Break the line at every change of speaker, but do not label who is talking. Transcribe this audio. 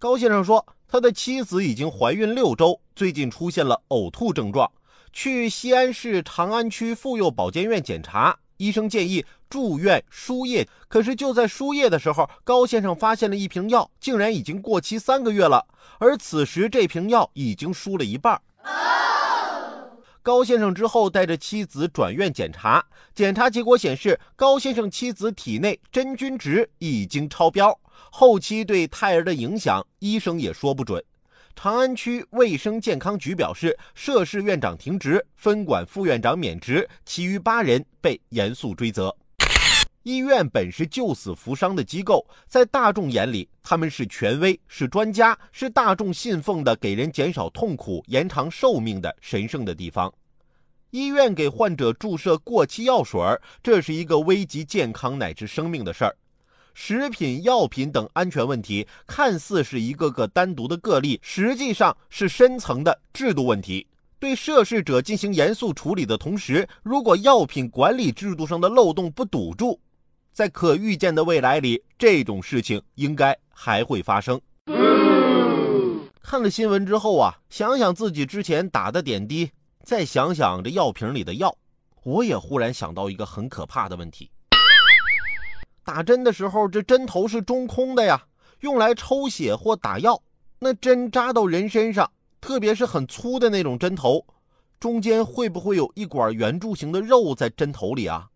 高先生说，他的妻子已经怀孕六周，最近出现了呕吐症状，去西安市长安区妇幼保健院检查，医生建议住院输液。可是就在输液的时候，高先生发现了一瓶药，竟然已经过期三个月了，而此时这瓶药已经输了一半。高先生之后带着妻子转院检查，检查结果显示，高先生妻子体内真菌值已经超标。后期对胎儿的影响，医生也说不准。长安区卫生健康局表示，涉事院长停职，分管副院长免职，其余八人被严肃追责。医院本是救死扶伤的机构，在大众眼里，他们是权威，是专家，是大众信奉的给人减少痛苦、延长寿命的神圣的地方。医院给患者注射过期药水，这是一个危及健康乃至生命的事儿。食品药品等安全问题看似是一个个单独的个例，实际上是深层的制度问题。对涉事者进行严肃处理的同时，如果药品管理制度上的漏洞不堵住，在可预见的未来里，这种事情应该还会发生。看了新闻之后啊，想想自己之前打的点滴，再想想这药瓶里的药，我也忽然想到一个很可怕的问题。打针的时候，这针头是中空的呀，用来抽血或打药。那针扎到人身上，特别是很粗的那种针头，中间会不会有一管圆柱形的肉在针头里啊？